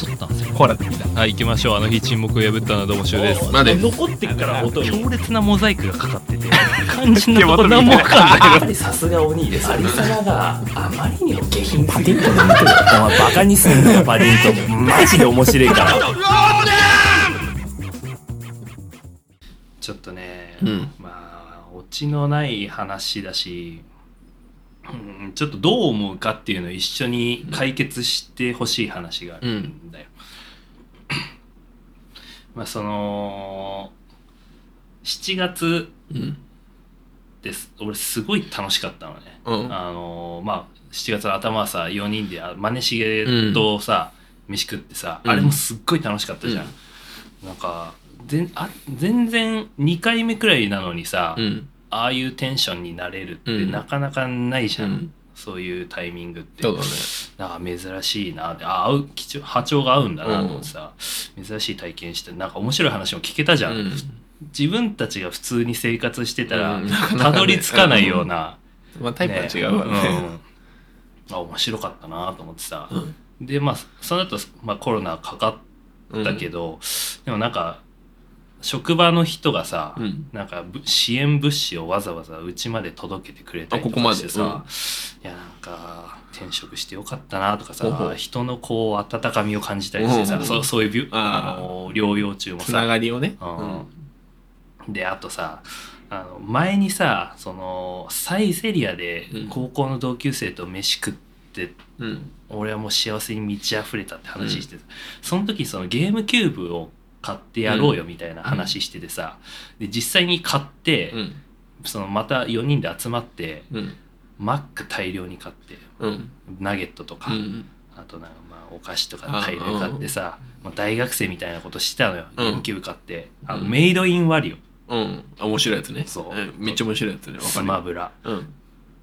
そうなんですよ。コーラってきたはい行きましょう。あの日沈黙を破ったのはどうもしゅうです。まで残ってっから音に強烈なモザイクがかかってて。肝心なとこ何も分かんないやっぱりさすが鬼です有様があまりにも下品パディントンの見てるお前バカにすんなよパディントンマジで面白いから。ちょっとね、うん。まあオチのない話だし、うん、ちょっとどう思うかっていうのを一緒に解決してほしい話があるんだよ。まあその7月うん。です。俺すごい楽しかったのね。うん。あのまあ7月の頭はさ4人であマネしげとさ、飯食ってさ、うん。あれもすっごい楽しかったじゃん。なんか全あ全然2回目くらいなのにさ、うんああいうテンションになれるってうん。なかなかないじゃん、うん。そういうタイミングって。そうだね。なんか珍しいなって。あ合う波長が合うんだなと思ってさ、珍しい体験してなんか面白い話も聞けたじゃん、うん。自分たちが普通に生活してたら、たどり着かないような、まあタイプは違うわね。うん。あ面白かったなと思ってさ、うん。でまあその後、まあコロナかかったけど、でもなんか職場の人がさ、うん。なんかぶ支援物資をわざわざうちまで届けてくれたりとあここまで。かしてさ、いやなんか転職してよかったなとかさほうほう。人のこう温かみを感じたりしてさ、うんそうそういうビュあー。あの療養中もつなさがりをね。うん。であとさあの前にさそのサイゼリアでうん。高校の同級生と飯食って、うん。俺はもう幸せに満ち溢れたって話してた、その時そのゲームキューブを買ってやろうよみたいな話しててさ、で実際に買って、うん。そのまた4人で集まってうん。マック大量に買ってうん。ナゲットとか、うん。あとなんかまあお菓子とか大量に買ってさまあ、大学生みたいなことしてたのよ、うん。ゲ買って。あの、うん。メイドインワリうん。あ面白いやつね。そう。んめっちゃ面白いやつね。スマブラ。うん。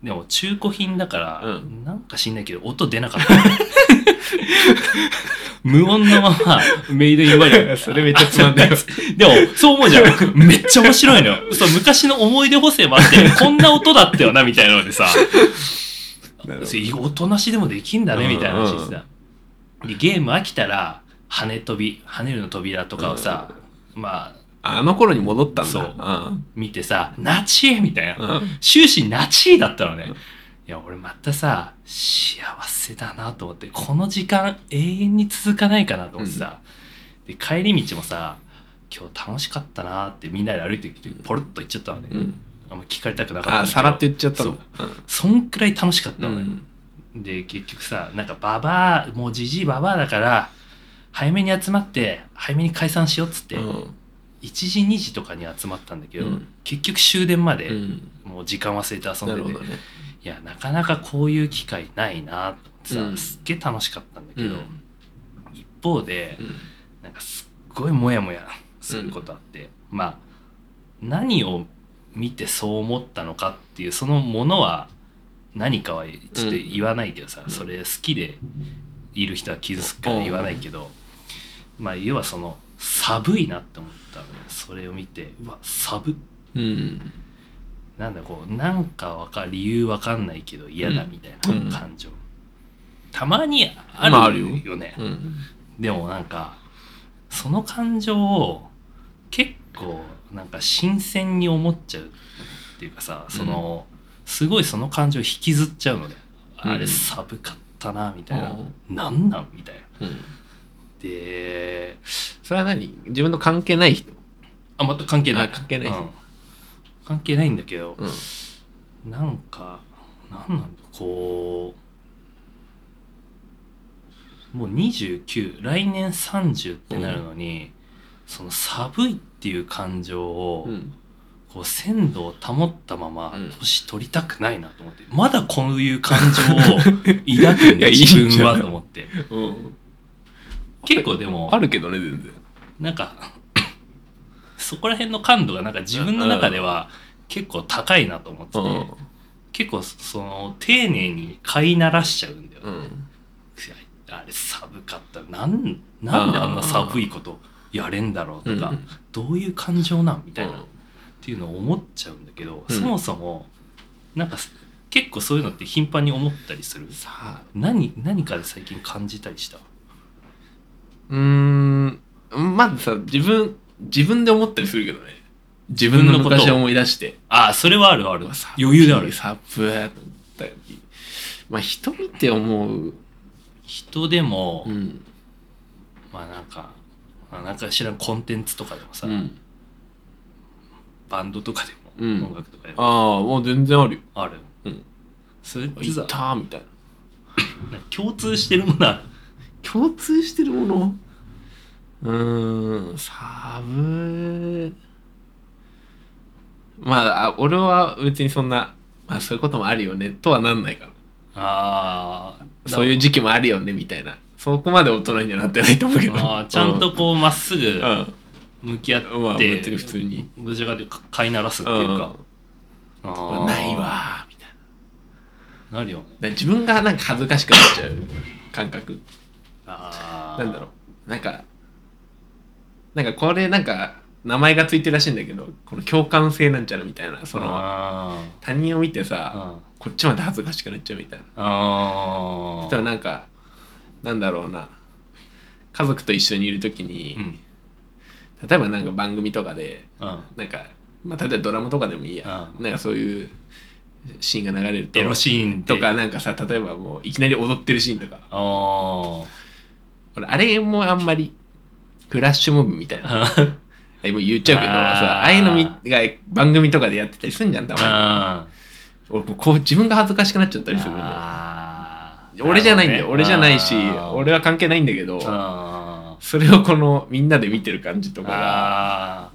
でも中古品だから、うん。なんか知んないけど音出なかった 無音のままメイドインワリ それめっちゃつまんないよ。でもそう思うじゃん。めっちゃ面白いのよ。そう昔の思い出補正もあってこんな音だったよなみたいなのでさ。なるほど。そうおとなしでもできんだねみたいな話しさ、でゲーム飽きたら跳ね飛び跳ねるの扉とかをさ、まああの頃に戻ったんだ。そう。うん。見てさ「ナチー!」みたいな、うん。終始ナチーだったのね、いや俺またさ幸せだなと思ってこの時間永遠に続かないかなと思ってさ、で帰り道もさ今日楽しかったなってみんなで歩いてきてポロッと言っちゃったのね、うん。あんま聞かれたくなかったあさらって言っちゃったの。そう。そんくらい楽しかったのね、うん。で結局さなんかババアもうじじいババアだから早めに集まって早めに解散しようっつって、うん。1時2時とかに集まったんだけど、うん。結局終電までうん。もう時間忘れて遊んでて、ねいやなかなかこういう機会ないなと思ってさ、うん。すっげえ楽しかったんだけど、うん。一方でうん。なんかすっごいモヤモヤすることあって、まあ何を見てそう思ったのかっていうそのものは何かはちょっと言わないけどさ、うん。それ好きでいる人は傷つくから言わないけど、まあ要はその寒いなって思ったのよ。それを見てうわ寒っ。うんなんだこうなんかわか理由わかんないけど嫌だみたいな感情、たまにあまああるるよ。よね、うん。でもなんかその感情を結構なんか新鮮に思っちゃうっていうかさその、すごいその感情を引きずっちゃうので、うん。あれ寒かったなみたいな、うん。なんなんみたいな。うん。でそれは何？自分の関係ない人？あまた関係ない。あ関係ないうん関係ないんだけど、うん。なんかなんなんだこうもう29来年30ってなるのに、その寒いっていう感情を、うん。こう鮮度を保ったままうん。年取りたくないなと思って、まだこういう感情を抱くんだ 自分はと思って。うん。結構でもあるけどね全然。なんかそこら辺の感度がなんか自分の中では結構高いなと思ってて、うん。結構その丁寧に飼いならしちゃうんだよ、うん。あれ寒かった。なんなんであんな寒いことやれんだろうとか、うん。どういう感情なんみたいな、うん。っていうのを思っちゃうんだけど、うん。そもそもなんか結構そういうのって頻繁に思ったりする？さあ。何何かで最近感じたりした？うーん。まずさ自分自分で思ったりするけどね。自分の昔を思い出して。ああ、それはあるある。サ余裕である。サプだったりまあ人見て思う。人でも、うん。まあなんか、まあなんか知らんコンテンツとかでもさ、うん。バンドとかでも、うん。音楽とかでも。ああもう全然あるよ。ある。うん。それっていさ、たーみたいな。なんか共通してるものある。共通してるもの？うーんサブ。まああ俺は別にそんなまあそういうこともあるよねとはなんないからああ、そういう時期もあるよねみたいな。そこまで大人にはなってないと思うけど。あーちゃんとこうまっすぐうん。向き合って、まあ別に普通に。どちらかというと飼いならすっていうか、あー。ないわーみたいな。なるよ。自分がなんか恥ずかしくなっちゃう感覚。あー。なんだろう。なんかなんかこれなんか名前がついてるらしいんだけどこの共感性なんちゃらみたいなそのあ他人を見てーさあこっちまで恥ずかしくなっちゃうみたいな。あそしたらなんかなんだろうな家族と一緒にいる時に、うん。例えばなんか番組とかでうん。なんか、まあ、例えばドラマとかでもいいや、うなんかそういうシーンが流れるとエロシーンでとかなんかさ例えばもういきなり踊ってるシーンとか。あれもあんまりフラッシュモブみたいな。あえもう言っちゃうけどさああいうのみが番組とかでやってたりするんじゃんたまあに俺こう自分が恥ずかしくなっちゃったりする俺じゃないんだよ、俺じゃないし俺は関係ないんだけどそれをこのみんなで見てる感じとかが。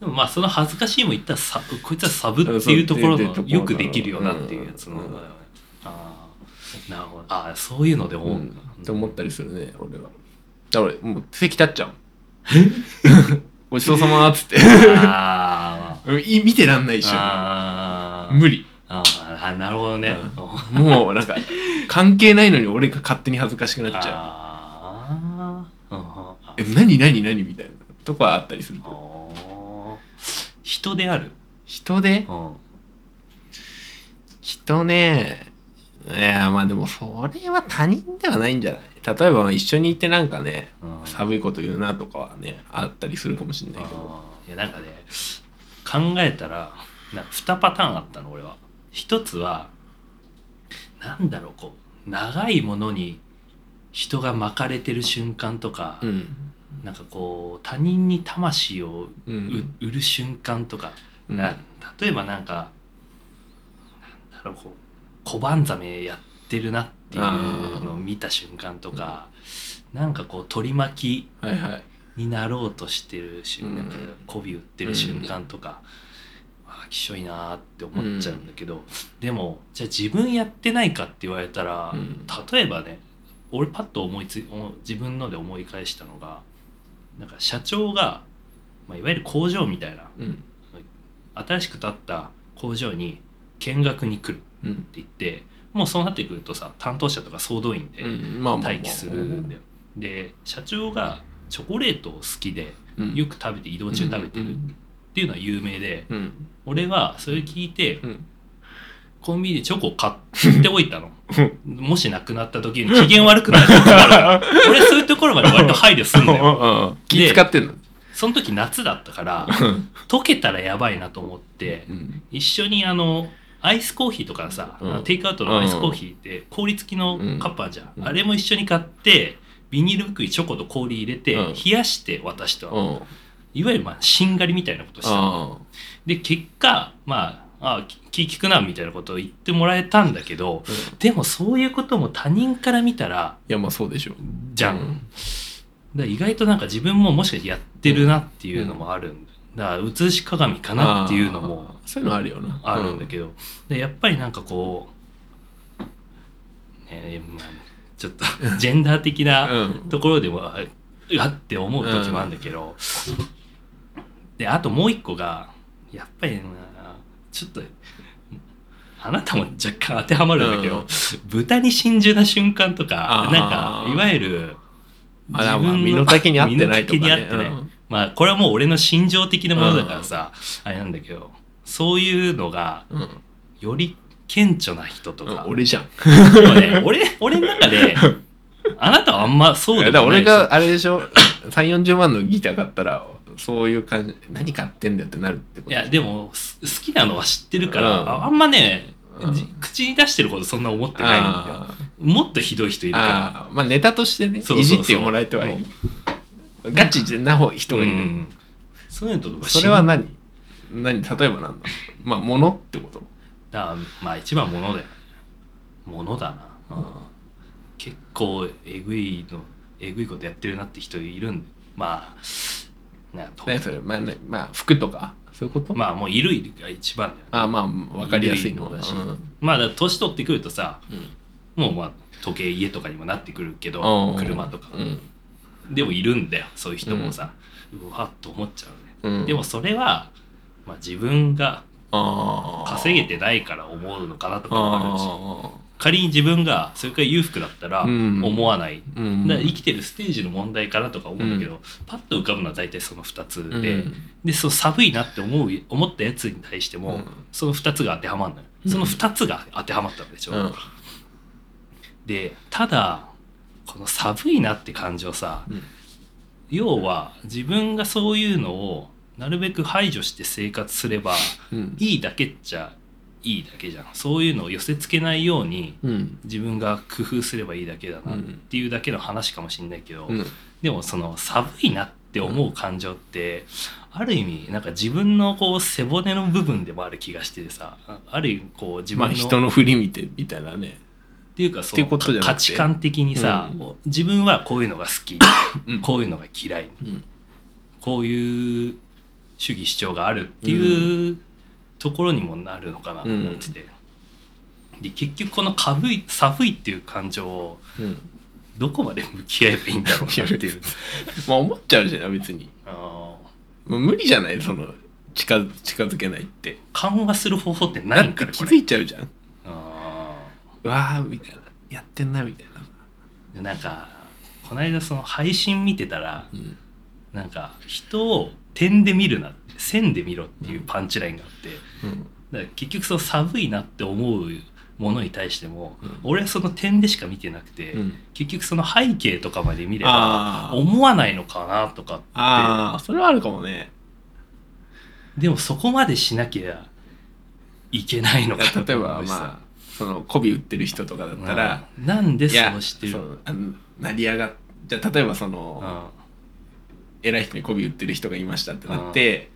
でもまあその恥ずかしいも言ったらさこいつはサブっていうところのよくできるよなっていうやつの、うんああなるほど。ああそういうので思ううん。って思ったりするね俺は。だから俺もう席立っちゃう ごちそうさまーっつって。あ 見てらんない一緒あー。無理。あーあなるほどね、もうなんか関係ないのに俺が勝手に恥ずかしくなっちゃう。んうえ何何何みたいなとこはあったりする人である、人で？うん。人ね。いやまあでもそれは他人ではないんじゃない？例えば一緒にいてなんかねうん。寒いこと言うなとかはねあったりするかもしれないけど。あー。いやなんかね考えたらな2パターンあったの俺は。一つはなんだろうこう長いものに人が巻かれてる瞬間とか、うん。なんかこう他人に魂をううん。売る瞬間とか、うん。な例えばなんかなんだろうこう小判ザメやってるなっていうのを見た瞬間とかなんかこう取り巻きはいはい。になろうとしてる瞬間、うん。媚び売ってる瞬間とか、ああきしょいなーって思っちゃうんだけど、でもじゃあ自分やってないかって言われたら、うん。例えばね俺パッと思いつい自分ので思い返したのがなんか社長が、まあ、いわゆる工場みたいなうん。新しく建った工場に見学に来るってうん言ってもうそうなってくるとさ担当者とか総動員で待機するんだよ。で社長がチョコレートを好きでうん。よく食べて移動中食べてるっうんていうのは有名でうん。俺はそれ聞いてうんコンビニでチョコを買っておいたの？もしなくなった時に機嫌悪くなる時があるから俺そういうところまで割と配慮すんだよ。気使ってんの？その時夏だったから溶けたらやばいなと思ってうん。一緒にあのアイスコーヒーとかさ、うん。テイクアウトのアイスコーヒーって氷付きのカップあるじゃん、うん。あれも一緒に買ってビニール袋にチョコと氷入れて、うん。冷やして渡しては、うん。いわゆるまあしんがりみたいなことしたで結果まああ気気利くなみたいなことを言ってもらえたんだけどうん。でもそういうことも他人から見たらいやまあそうでしょじゃん、うん。だ意外となんか自分ももしかしてやってるなっていうのもあるんだ。だから写し鏡かなっていうのもそういうのあるよな。あるんだけど、でやっぱりなんかこう、ねまあ、ちょっとジェンダー的なうん。ところでもあうわって思う時もあるんだけど、であともう一個がやっぱりなちょっとあなたも若干当てはまるんだけど、うん。豚に真珠な瞬間とかなんかいわゆるあだからまあ身の丈に合ってないとかね。身の丈に合ってない。うん。まあこれはもう俺の心情的なものだからさ、あれなんだけどそういうのがうん。より顕著な人とか、うん俺じゃん。ね。俺俺の中であなたはあんまそうでだ俺があれでしょ？3 4 0万のギター買ったらそういう感じ何買ってんだよってなるってこと。いやでもす好きなのは知ってるから、うん。ああんまね、うん。じ口に出してるほどそんな思ってないんだよ。あもっとひどい人いるーかあー。まあネタとしてねそうそうそう。いじってもらえてはいい。ガチな方人ら、がいる、うん。そういうのとかそれは何？何例えばなんだ？まあ物ってこと？だからまあ一番物だよ。物だな、うん結構えぐいのえぐいことやってるなって人いるんでまあな何それ？まあ、ね、まあ服とか？そういうこと？まあもういるいるが一番だよね。あーまあ分かりやすいのだし、うん。まあだから年取ってくるとさうん。もうまあ時計家とかにもなってくるけどうん。車とか、うん。でもいるんだよそういう人もさ、うわっと思っちゃうね、うん。でもそれは、まあ、自分が稼げてないから思うのかなとかもあるしあ仮に自分がそれから裕福だったらうん。思わない、ーうん。だから生きてるステージの問題かなとか思うんだけど、パッと浮かぶのは大体その2つで、うん。でそう寒いなって思う思ったやつに対しても、うん。その2つが当てはまるのよ。その2つが当てはまったわけでしょ、うん。でただこの寒いなって感情さ、うん。要は自分がそういうのをなるべく排除して生活すればうん。いいだけっちゃいいだけじゃん。そういうのを寄せつけないようにうん。自分が工夫すればいいだけだなっていうだけの話かもしんないけど、うん。でもその寒いなって思う感情って、ある意味なんか自分のこう背骨の部分でもある気がしててさあある意味こう自分の,、まあ人の振り見てみたいなね。っていうかそう価値観的にさ、うん。自分はこういうのが好き、うん。こういうのが嫌い、うん。こういう主義主張があるっていうところにもなるのかなと思ってて、で結局この寒い寒いっていう感情をうん。どこまで向き合えばいいんだろうなっていう。まあ思っちゃうじゃん別に。あ無理じゃないその近づ近づけないって。緩和する方法ってだ何って気づいちゃうじゃん。あうわーみたいな。やってんなみたいな。なんかこの間その配信見てたらうん。なんか人を点で見るなって線で見ろっていうパンチラインがあってうん。だから結局その寒いなって思うものに対しても、うん。俺はその点でしか見てなくて、うん。結局その背景とかまで見ればあー。思わないのかなとかってああそれはあるかもね。でもそこまでしなきゃいけないのかな例えばまあその媚び売ってる人とかだったら、うん。なんでいやそうしてる？そうあの成り上がっじゃあ例えばその、うん偉い人に媚び売ってる人がいましたってなって、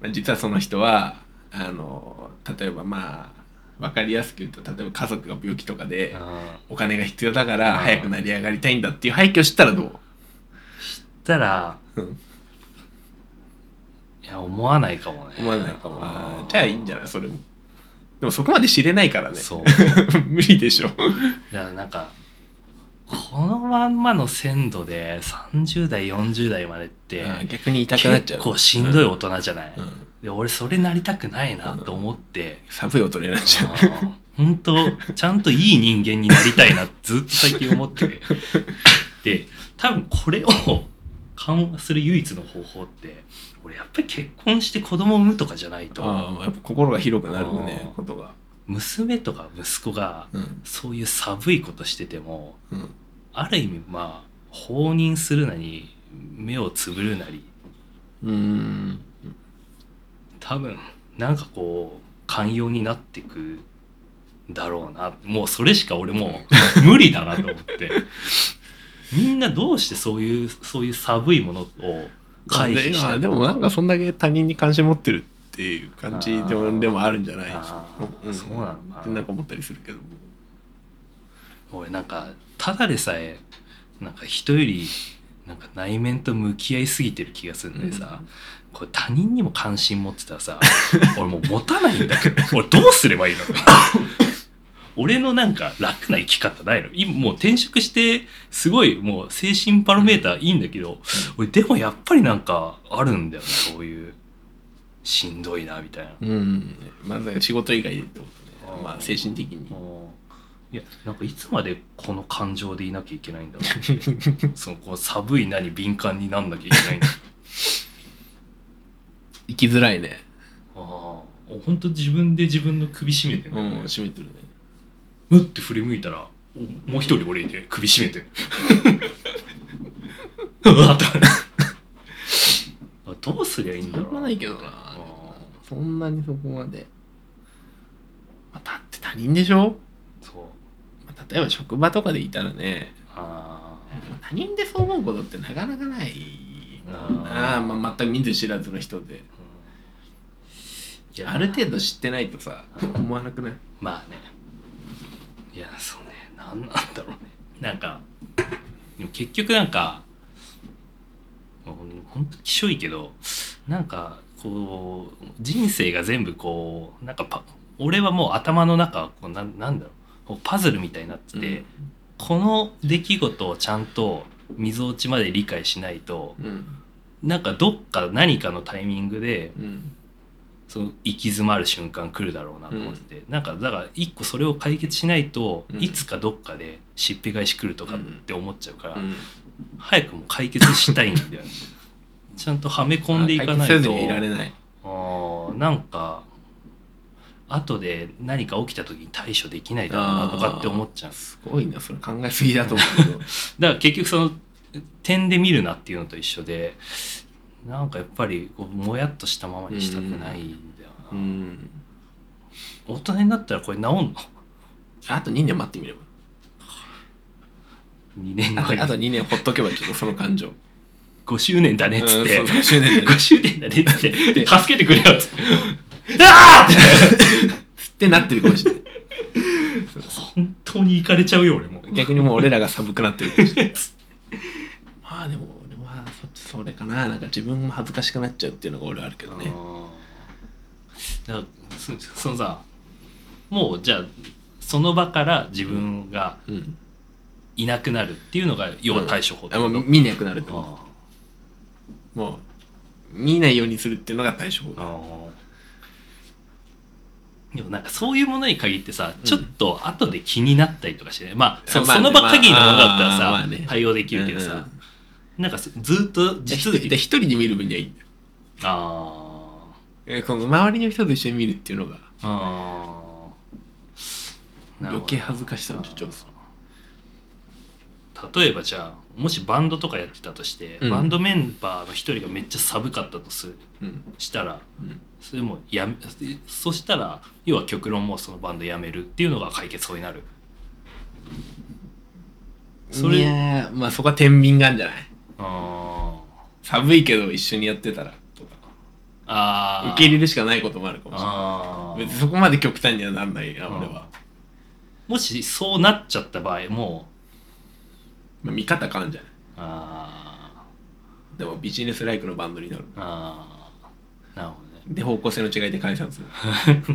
まあ、実はその人はあの例えばまあ分かりやすく言うと例えば家族が病気とかでうんお金が必要だからうん早く成り上がりたいんだっていう背景を知ったらどう、たらうん。いや思わないかもね。思わないかも。じゃあいいんじゃない？それも。でもそこまで知れないからね。そう。無理でしょ。だからなんかこのまんまの鮮度で30代40代までって逆に痛くなっちゃう。結構しんどい大人じゃない、うん。で俺それなりたくないなと思って、寒い音になっちゃう。本当ちゃんといい人間になりたいな ずっと最近思って。てで多分これを緩和する唯一の方法って俺やっぱり結婚して子供を産むとかじゃないと。ああやっぱ心が広くなるねうんことが娘とか息子がうん。そういう寒いことしててもうん。ある意味まあ放任するなり目をつぶるなりうん。多分なんかこう寛容になってくんだろうな。もうそれしか俺もう無理だなと思って。みんなどうしてそういうそういう寒いものを回避してででもなんかそんだけ他人に関心持ってるっていう感じでもでもあるんじゃないうん。そうなのかなんか思ったりするけど俺なんかただでさえなんか人よりなんか内面と向き合いすぎてる気がするんでさ、これ他人にも関心持ってたらさ 俺もう持たないんだけど俺どうすればいいの？俺のなんか楽な生き方ないの？今もう転職してすごいもう精神パロメーターいいんだけど、俺でもやっぱりなんかあるんだよねそういうしんどいなみたいな。うん。まず仕事以外でってことね。まあ精神的に。うんいやなんかいつまでこの感情でいなきゃいけないんだろう。そのこう寒い名に敏感になんなきゃいけないんだ。生きづらいね。ああ本当自分で自分の首絞めてうね、ん閉めてるね。うって振り向いたらもう一人俺いて首絞めて うわっとどうすりゃいいんだろう。がないけどなあそんなにそこまで、まあ、だって他人でしょ、そう。まあ、例えば職場とかでいたらね。あ他人でそう思うことってなかなかないああ、まあ、全く見ず知らずの人で。ーいや。ある程度知ってないとさ思わなくない？まあね。いやそうね。なんなんだろうね。なんかでも結局なんかもうほんときしょいけどなんかこう人生が全部こうなんかパ俺はもう頭の中こうなんなんだろうパズルみたいになってて、この出来事をちゃんと溝落ちまで理解しないとうんなんかどっか何かのタイミングでうんその行き詰まる瞬間来るだろうなと思ってて、なんかだから一個それを解決しないと、うん。いつかどっかでしっぺ返し来るとかって思っちゃうから、うん早くもう解決したいんだよね。ちゃんとはめ込んでいかないと。解決せずにいられない。あーなんか後で何か起きた時に対処できないだろうなとかって思っちゃう。すごいなそれ考えすぎだと思うけど。だから結局その点で見るなっていうのと一緒でなんかやっぱりこうもやっとしたままにしたくないんだよな、うん。大人になったらこれ治んの？あと2年待ってみれば2年あ後あと2年ほっとけばちょっとその感情。5周年だねっつって、うんそう5周年だね。5周年だねっつって。助けてくれよっつって。ああって。なってるかもしれない。本当に行かれちゃうよ俺も。逆にもう俺らが寒くなってるかもしれない。まあでも俺はそそれかな。なんか自分も恥ずかしくなっちゃうっていうのが俺はあるけどね。だからそそのさもうじゃあその場から自分がうんいなくなるっていうのが要は対処法ってこと、あもう見なくなるってこあと。もう見ないようにするっていうのが対処法。あああでもなんかそういうものに限ってさ、ちょっと後で気になったりとかしてねまあそ,、まあねその場限りのものだったらさ、まあまあね。対応できるけどさ、うんうん。なんかずずっとじゃあ地続き一人で一人で見る分にはいい。んだよあえーこの周りの人と一緒に見るっていうのが。ー。あ余計恥ずかしさを助長する例えばじゃあもしバンドとかやってたとして、うん。バンドメンバーの一人がめっちゃ寒かったとするうん。したらうん。それもやめそしたら要は極論もうそのバンドやめるっていうのが解決法になる。それいやーまあそこは天秤があるんじゃない？あ寒いけど一緒にやってたらとか。あー。受け入れるしかないこともあるかもしれない。別にそこまで極端にはなんないな俺は、もしそうなっちゃった場合もまあ、見方変わるんじゃない？あでもビジネスライクのバンドになる。ーあー。なるほどね。で方向性の違いで解散する。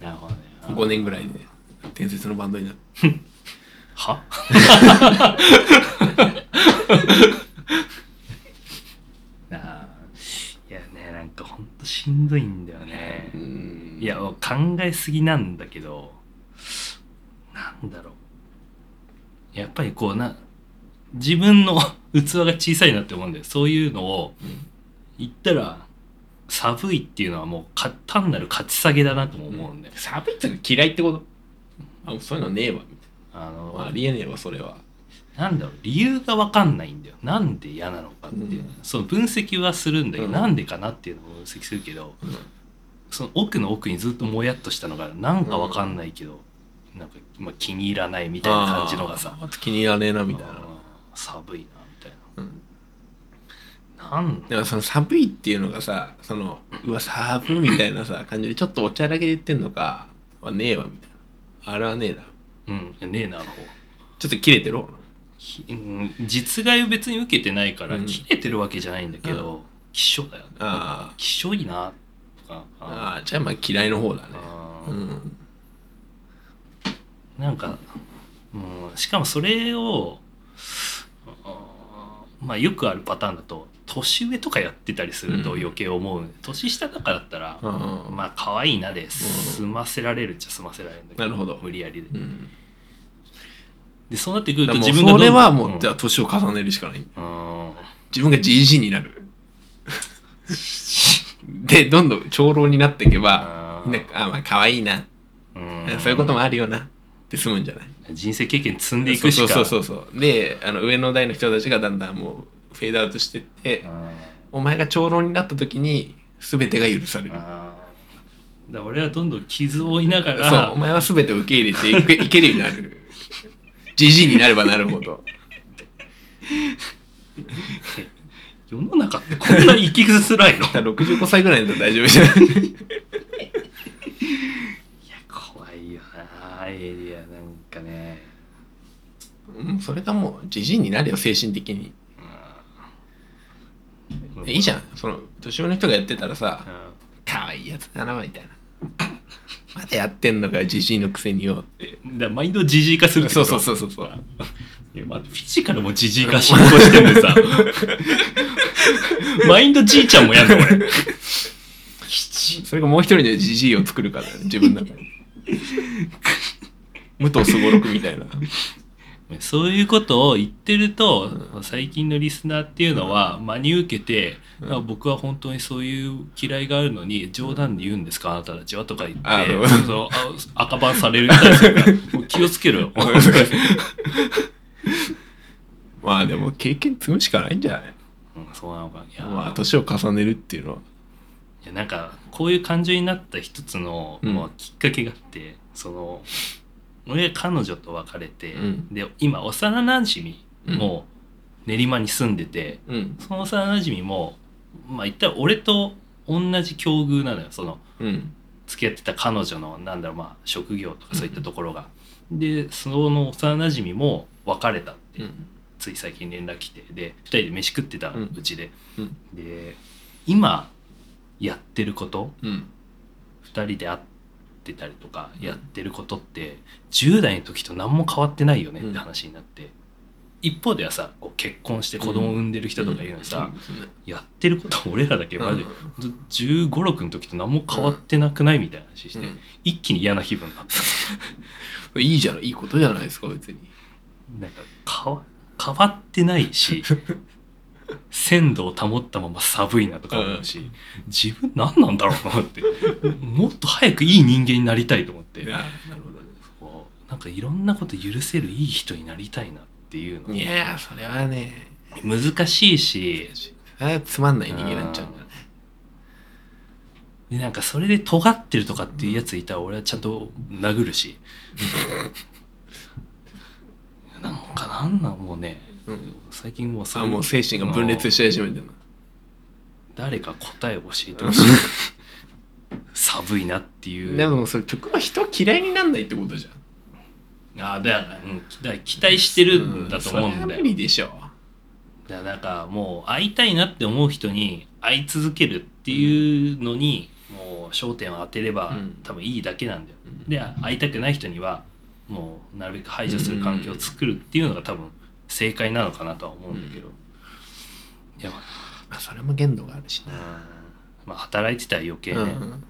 なるほどね。5年ぐらいで伝説のバンドになる。は？なあ。いやねなんかほんとしんどいんだよね。うん。いや考えすぎなんだけどなんだろうやっぱりこうな自分の 器が小さいなって思うんだよ。そういうのを言ったら寒いっていうのはもうか単なる勝ち下げだなとも思うんだよ、寒いって嫌いってこと？あそういうのねえわみあのたいな。ありえねえわそれは。なんだろう理由が分かんないんだよ。なんで嫌なのかっていう、うん。その分析はするんだけど、うん。なんでかなっていうのを分析するけどうん。その奥の奥にずっともやっとしたのがなんか分かんないけど、なんか、まあ、気に入らないみたいな感じのがさ。気に入らねえなみたいな。寒いなみたいうん。ななんでもその寒いっていうのがさそのうわ寒いみたいなさ感じでちょっとおちゃらけで言ってんのかはねえわみたいな。あれはねえな。うんねえなあの方。ちょっと切れてる実害を別に受けてないからうん。切れてるわけじゃないんだけど、希少だよね。あー。希少いなとか。ああじゃあまあ嫌いの方だね。うんなんか、うん、しかもそれを、まあよくあるパターンだと、年上とかやってたりするとうん。余計思う。年下とかだったら、うん。まあ可愛いなで済ませられるっちゃ済ませられるんだけど、なるほど。無理やりで。うん。で、そうなってくると自分がそれはもんうじゃあ年を重ねるしかない。うん。自分がじじいになる。でどんどん長老になっていけばあーねあまあ可愛いな。うん。そういうこともあるよなっで済むんじゃない？人生経験積んでいくしか。そうそうそうそうであの上の代の人たちがだんだんもうフェードアウトしてってお前が長老になった時に全てが許される。だ俺はどんどん傷を負いながそうらお前は全てを受け入れて いけるようになる。じじいになればなるほど。世の中ってこんな生きづらいの？だから65歳ぐらいだったら大丈夫じゃない？なエイリアなんかね。うんそれがもうじじいになるよ精神的に。いいじゃん。その年上の人がやってたらさう可愛いやつだなみたいな。まだやってんのかよじじいのくせによって。んだからマインドジジイ化するそうそうそうそうそう。いやまあフィジカルもジジイ化進行してんでさ。マインドじいちゃんもやんの俺。それがもう一人のじじいを作るからね自分の中に武藤すごろくみたいな。そういうことを言ってると、最近のリスナーっていうのは真に受けて、うん。あ僕は本当にそういう嫌いがあるのに冗談で言うんですかあなたたちはとか言ってあそう赤バンされるみたいな。気をつけろよ。まあでも経験積むしかないんじゃない？うんそうなのか。いや,、まあ年を重ねるっていうのは。いやなんかこういう感情になった一つの、うん。まあ、きっかけがあってその俺彼女と別れて、うん。で今幼なじみも練馬に住んでて、うん。その幼なじみもまあ言ったら俺と同じ境遇なのよそのうん。付き合ってた彼女のなんだろうまあ職業とかそういったところが。でその幼なじみも別れたって、うん。つい最近連絡来てで2人で飯食ってたうちで、うん。で今やってることうん。2人で会ってたりとかやってることって10代の時と何も変わってないよねって話になって、一方ではさこう結婚して子供産んでる人とかいるのにさ、やってること俺らだけマジで1 5 6の時と何も変わってなくない？みたいな話して、うん一気に嫌な気分になった いいじゃないいいことじゃないですか別に。なんか変わ変わってないし 鮮度を保ったまま寒いなとか思うし、自分何なんだろうなってもっと早くいい人間になりたいと思って。なるほど。ねこうなんかいろんなこと許せるいい人になりたいなっていうのいやそれはね難しいしつまんない人間になっちゃうんだ。ねでなんかそれで尖ってるとかっていうやついたら俺はちゃんと殴るし。なんかなんなんもうねうん最近もうそういうあもう精神が分裂し始めてるの。誰か答えを教えてほしい。寒いなっていう。でもそれ曲は人嫌いになんないってことじゃん。ああだよね、うん、だから期待してるんだと思うんそれはだよ、無理でしょ。だからなんかもう会いたいなって思う人に会い続けるっていうのにもう焦点を当てればうん。多分いいだけなんだよ、うん。で会いたくない人にはもうなるべく排除する環境を作るっていうのが多分正解なのかなとは思うんだけど、いやままあそれも限度があるしあ、なまあ働いてたら余計ね、うん。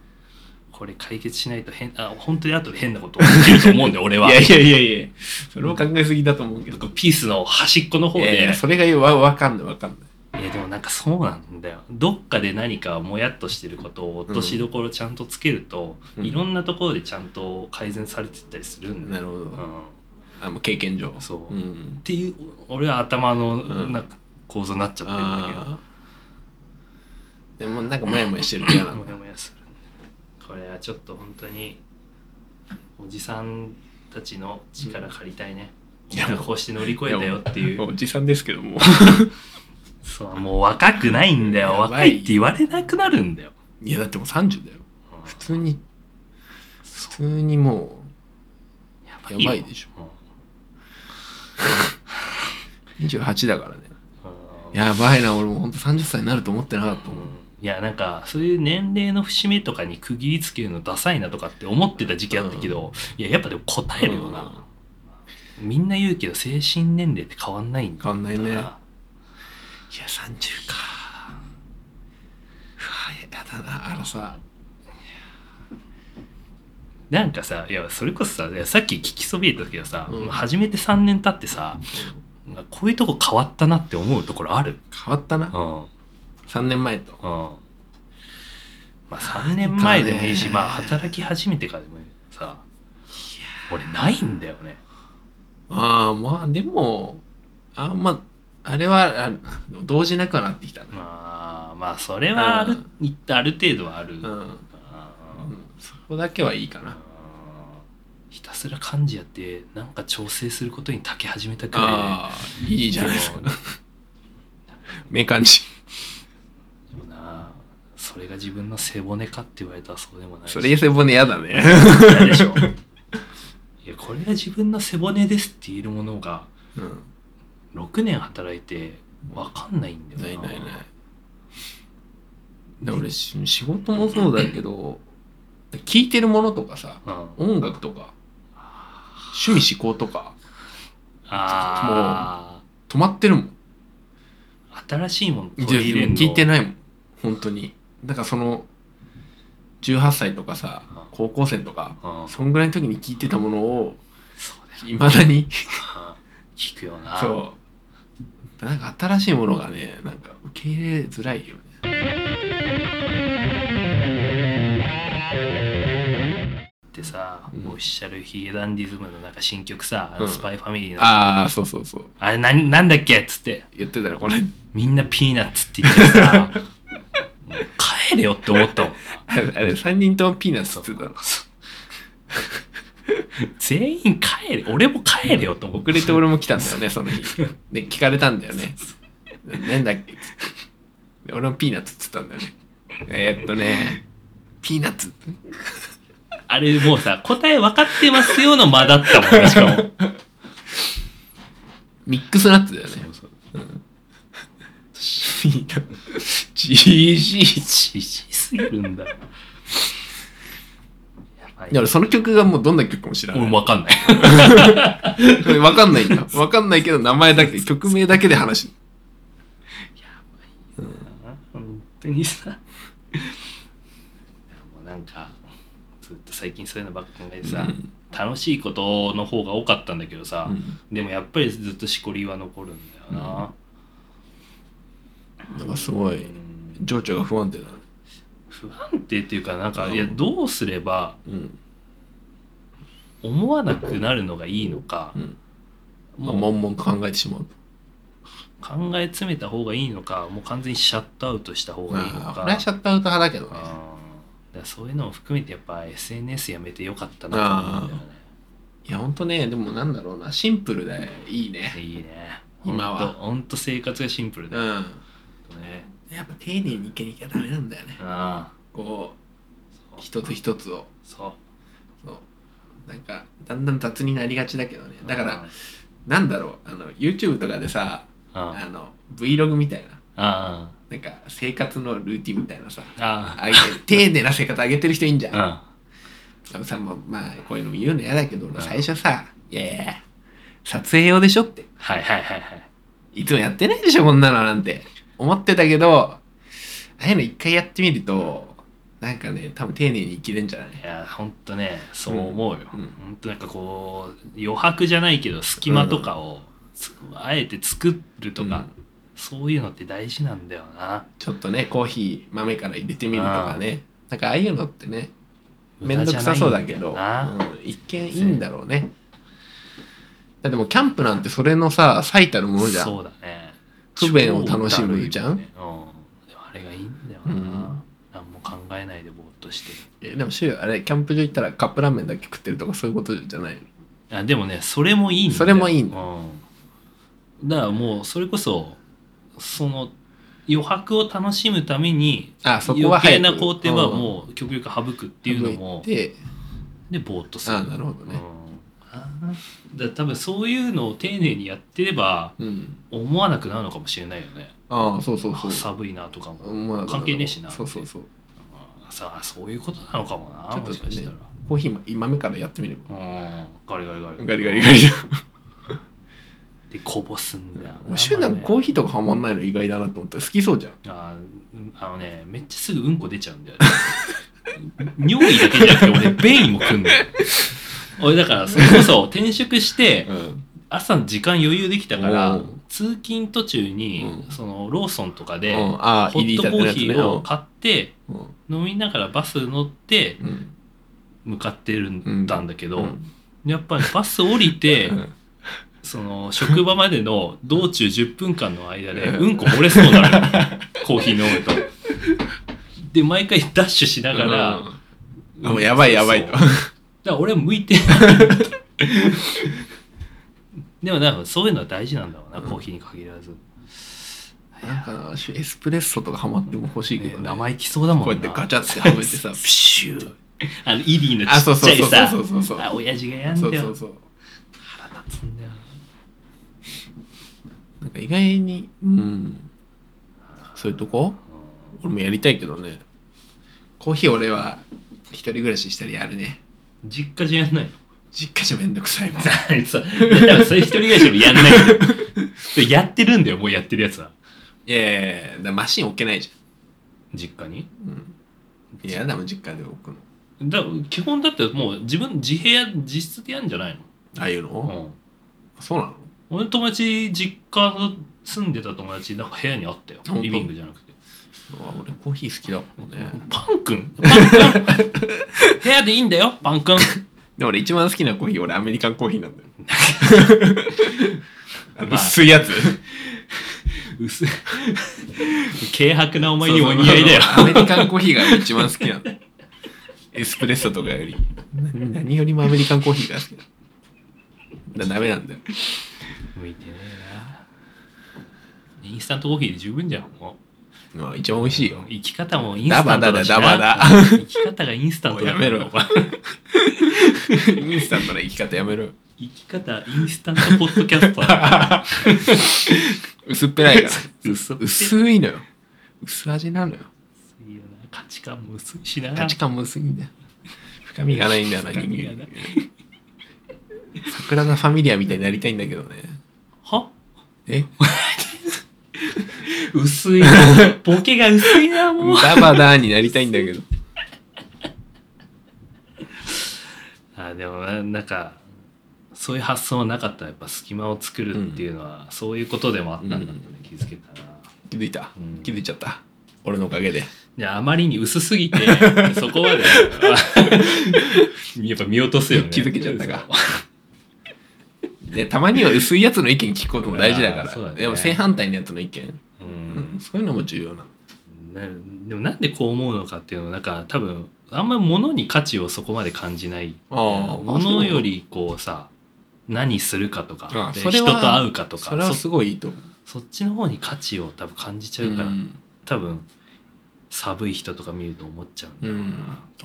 これ解決しないと変あ本当に後で変なこと起きると思うんで 俺は。いやいやいやいや。それも考えすぎだと思うけどピースの端っこの方で。いやいやそれがわわかんないわかんない。いやでもなんかそうなんだよ。どっかで何かもやっとしてることを落としどころちゃんとつけると、うん。いろんなところでちゃんと改善されてったりするんだよ、なるほど。うん、っあもう経験上。そう。うん。ていう俺は頭のうん。なんか構造になっちゃってるんだけど、でもなんかモヤモヤしてる嫌なものやもやする。これはちょっと本当におじさんたちの力借りたいね、いやこうして乗り越えたよっていう。おじさんですけども。そうもう若くないんだよ。若いって言われなくなるんだよ、いやだってもう30だよ。うん。普通に普通にもやうやばいでしょ。ょ、28だからね。うんやばいな俺もうほんと30歳になると思ってなかったもん。いやなんかそういう年齢の節目とかに区切りつけるのダサいなとかって思ってた時期あったけど、いややっぱでも答えるよな、みんな言うけど精神年齢って変わんないんだ。変わんないね。いやから30か。うわやだな。あのさ。なんかさいやそれこそささっき聞きそびれたけどさ、うん。初めて3年経ってさこういうとこ変わったなって思うところある？変わったな？うん。3年前と。うん。まあ3年前でもいいし、まあ働き始めてからでもいいさ。俺ないんだよね。ああまあでもあんまあれはあ動じなくはなってきたなまあまあそれはある,、ある程度はある、うん、そこだけはいいかーなひたすら漢字やってなんか調整することに長け始めたくらいいいじゃないですか。でも目感じでもなそれが自分の背骨かって言われたらそうでもないし。それ背骨嫌だね。嫌でしょいやこれが自分の背骨ですって言えるものがうん。6年働いて分かんないんだよな。ないないない。で俺し仕事もそうだけど聞いてるものとかさうん。音楽とか趣味思考とかあ止まってるもん。あ新しいもの取り入れんの？聞いてないもん本当に。だからその18歳とかさうん。高校生とかうん。そんぐらいの時に聞いてたものをそうだよいまだにうん。聞くよな。そう。なんか新しいものがねなんか受け入れづらいよねでさ、うん。オフィシャルヒゲダンディズムのなんか新曲さ、うん。スパイファミリーの。ああそうそうそう。あれなんなんだっけ？っつって。言ってたよこれ。みんなピーナッツって言ってさ。帰れよって思ったもん。あれあれ3人ともピーナッツって言ってたの？全員帰れ俺も帰れよと思って遅れて俺も来たんだよねその日。で聞かれたんだよね。なんだっけ？で俺もピーナッツって言ったんだよね。えーっとねピーナッツあれもうさ答え分かってますよの間だったもんねしかも。ミックスナッツだよね。ピーナッツ GG じじすぎるんだ。よやばいいや俺その曲がもうどんな曲かも知らない。俺も分かんない。わかんないんだ。わかんないけど名前だけ曲名だけで話して本当にさ。もうなんかと最近そういうのばっか考えてさ、うん。楽しいことの方が多かったんだけどさ、うん。でもやっぱりずっとしこりは残るんだよな、なんかすごいうん。情緒が不安定だね。不安定っていうかなんか、うん。いやどうすればうん。思わなくなるのがいいのかう、ん。もう悶々と考えてしまう。考え詰めた方がいいのかもう完全にシャットアウトした方がいいのか。シャットアウト派だけどねだからそういうのも含めてやっぱ SNS やめてよかったなと思うんだよね。いやほんとねでもなんだろうな。シンプルでいいね。いいね。今は。ほんとほんと生活がシンプルだよ。うん。ね。やっぱ丁寧にいけなきゃダメなんだよね。あこあう。一つ一つを。そう。そう。なんかだんだん雑になりがちだけどね。だからあなんだろう。あの YouTube とかでさああの Vlog みたいな。あなんか生活のルーティンみたいなさああ。丁寧な生活上げてる人いいんじゃん。ああのさもうまあこういうのも言うの嫌だけどん。最初さ「いやいや撮影用でしょ」って。はいはいはいはい。いつもやってないでしょこんなのなんて。思ってたけどああいうの一回やってみるとなんかね多分丁寧に生きれんじゃない？いやほんとねそう思うよ、うんうん。ほんとなんかこう余白じゃないけど隙間とかをつ、あえて作るとか、うんそういうのって大事なんだよな。ちょっとねコーヒー豆から入れてみるとかね。なんかああいうのってねめんどくさそうだけど、うん一見いいんだろうね。だってもうキャンプなんてそれのさ最たるものじゃん。そうだね。不便を楽しむじゃん。うん、でもあれがいいんだよな、うん。何も考えないでぼーっとして。えでも週あれキャンプ場行ったらカップラーメンだけ食ってるとかそういうことじゃない？あでもねそれもいいんだよ。それもいいんだ。うん、だからもうそれこそその余白を楽しむためにあそこは余計な工程はもう極力省くっていうのもででぼーっとする。あなるほどね。うん、だ多分そういうのを丁寧にやってればうん。思わなくなるのかもしれないよね。ああそうそうそう。あ寒いなとかも、まあ関係ねえしなそうそうそう。さあそういうことなのかもなちょっともしかしたら。ねコーヒー今目からやってみれば。うん。ガリガリガリ。ガリガリガリでこぼすんだよもう週なんかコーーヒーとかハマんないの意外だなと思った。好きそうじゃん。ああのねめっちゃすぐうんこ出ちゃうんだよね。尿意だけじゃなくて俺便意もくんのよ。俺だからそれこそ転職してうん。朝の時間余裕できたからうん。通勤途中にうん。そのローソンとかでホットコーヒーを入買ってうん。飲みながらバス乗ってうん。向かってるんだんだけど、うん。やっぱりバス降りて、うんその職場までの道中10分間の間でうんうんこ漏れそうなのよコーヒー飲むと。で毎回ダッシュしながら、うんもうやばいやばいと。だから俺向いてない でもなんかそういうのは大事なんだろうな、うんコーヒーに限らず、なんかなエスプレッソとかハマっても欲しいけどね。ね生意気そうだもんなこうやってガチャってはめてさ、プ シュー。あのイリーのあ、ちっちゃいさ。あ親父がやんだよそうそうそう。腹立つんだよなんか意外に、うん。そういうとこ？俺もやりたいけどね。コーヒー俺は一人暮らししたらやるね。実家じゃやんないの？実家じゃめんどくさいもん。何そうだからそういう一人暮らしもやんないよでやってるんだよもうやってるやつはいやいやいや、だからマシン置けないじ実家に？ゃん。うん。いやだもん、実家で置くの。だ基本だってもう自分自部屋自室でやんじゃないああいうの、のうん、そうなの？俺の友達実家住んでた友達なんか部屋にあったよリビングじゃなくてあ俺コーヒー好きだもんね。パン君？パン君？部屋でいいんだよパン君 で俺一番好きなコーヒー俺アメリカンコーヒーなんだよ。薄いやつ。薄い軽薄なお前にお似合いだよアメリカンコーヒーが一番好きなの。エスプレッソとかより。な何よりもアメリカンコーヒーが好きなの。だダメなんだよ。向いてねえなインスタントコーヒーで十分じゃんもまあ一番美味しいうよ。生き方もインスタントだしなダバダだダ生き方がインスタントだからもうやめろお前インスタントな生き方やめろよ。生き方インスタントポッドキャスター薄っぺらいから。薄薄いのよ。薄味なのよ。いいよな価値観も薄いしな価値観も薄いんだよ。深みがないんだよな、人間。桜田ファミリアみたいになりたいんだけどね。は？え？薄いな。ボケが薄いなもう。ダバダーになりたいんだけど。あでもななんかそういう発想はなかった。やっぱ隙間を作るっていうのは、そういうことでもあったんだって、ね気づけたな気づいた、うん。気づいちゃった？俺のおかげで。いやあまりに薄すぎてそこまで。やっぱ見落とすよね。気づけちゃったかで、たまには薄いやつの意見聞くことも大事だから。い やそうだね。でも正反対のやつの意見、ううん。ん、そういうのも重要なでもなんでこう思うのかっていうのはなんか多分あんまり物に価値をそこまで感じない。物よりこうさ何するかとか人と会うかとかそれはそすごいいいと思う。そっちの方に価値を多分感じちゃうから、ん。多分寒い人とか見ると思っちゃうんだうよな、ん。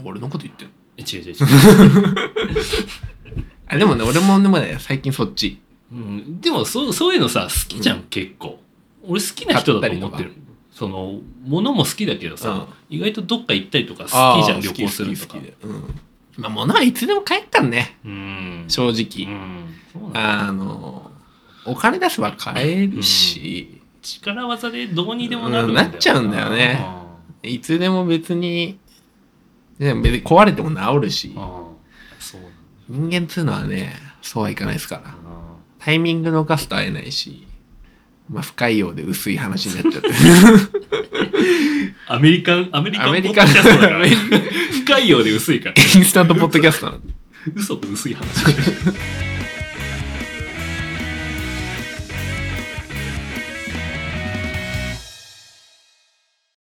俺のこと言ってる。え違う違う違う、あ、でもね、俺もでもね、最近そっち。うん、でもそうそういうのさ好きじゃん、結構。俺好きな人だと思ってったりその物も好きだけどさ、うん。意外とどっか行ったりとか好きじゃん旅行するとか。好き好きで。うん。まあ、物はいつでも買えっからね。うん。正う直。ん。そうなんだ。あの、お金出せば買えるし、力技でどうにでもなるうんなっちゃうんだよね。あいつでも別に、でも別に壊れても治るし人間っつうのはね、そうはいかないですか。ら。タイミング逃すと会えないし、まあ深いようで薄い話になっちゃって。アメリカンアメリカンアメリカンポッドキャストだから。深いようで薄いから。インスタントポッドキャストなんで嘘と薄い話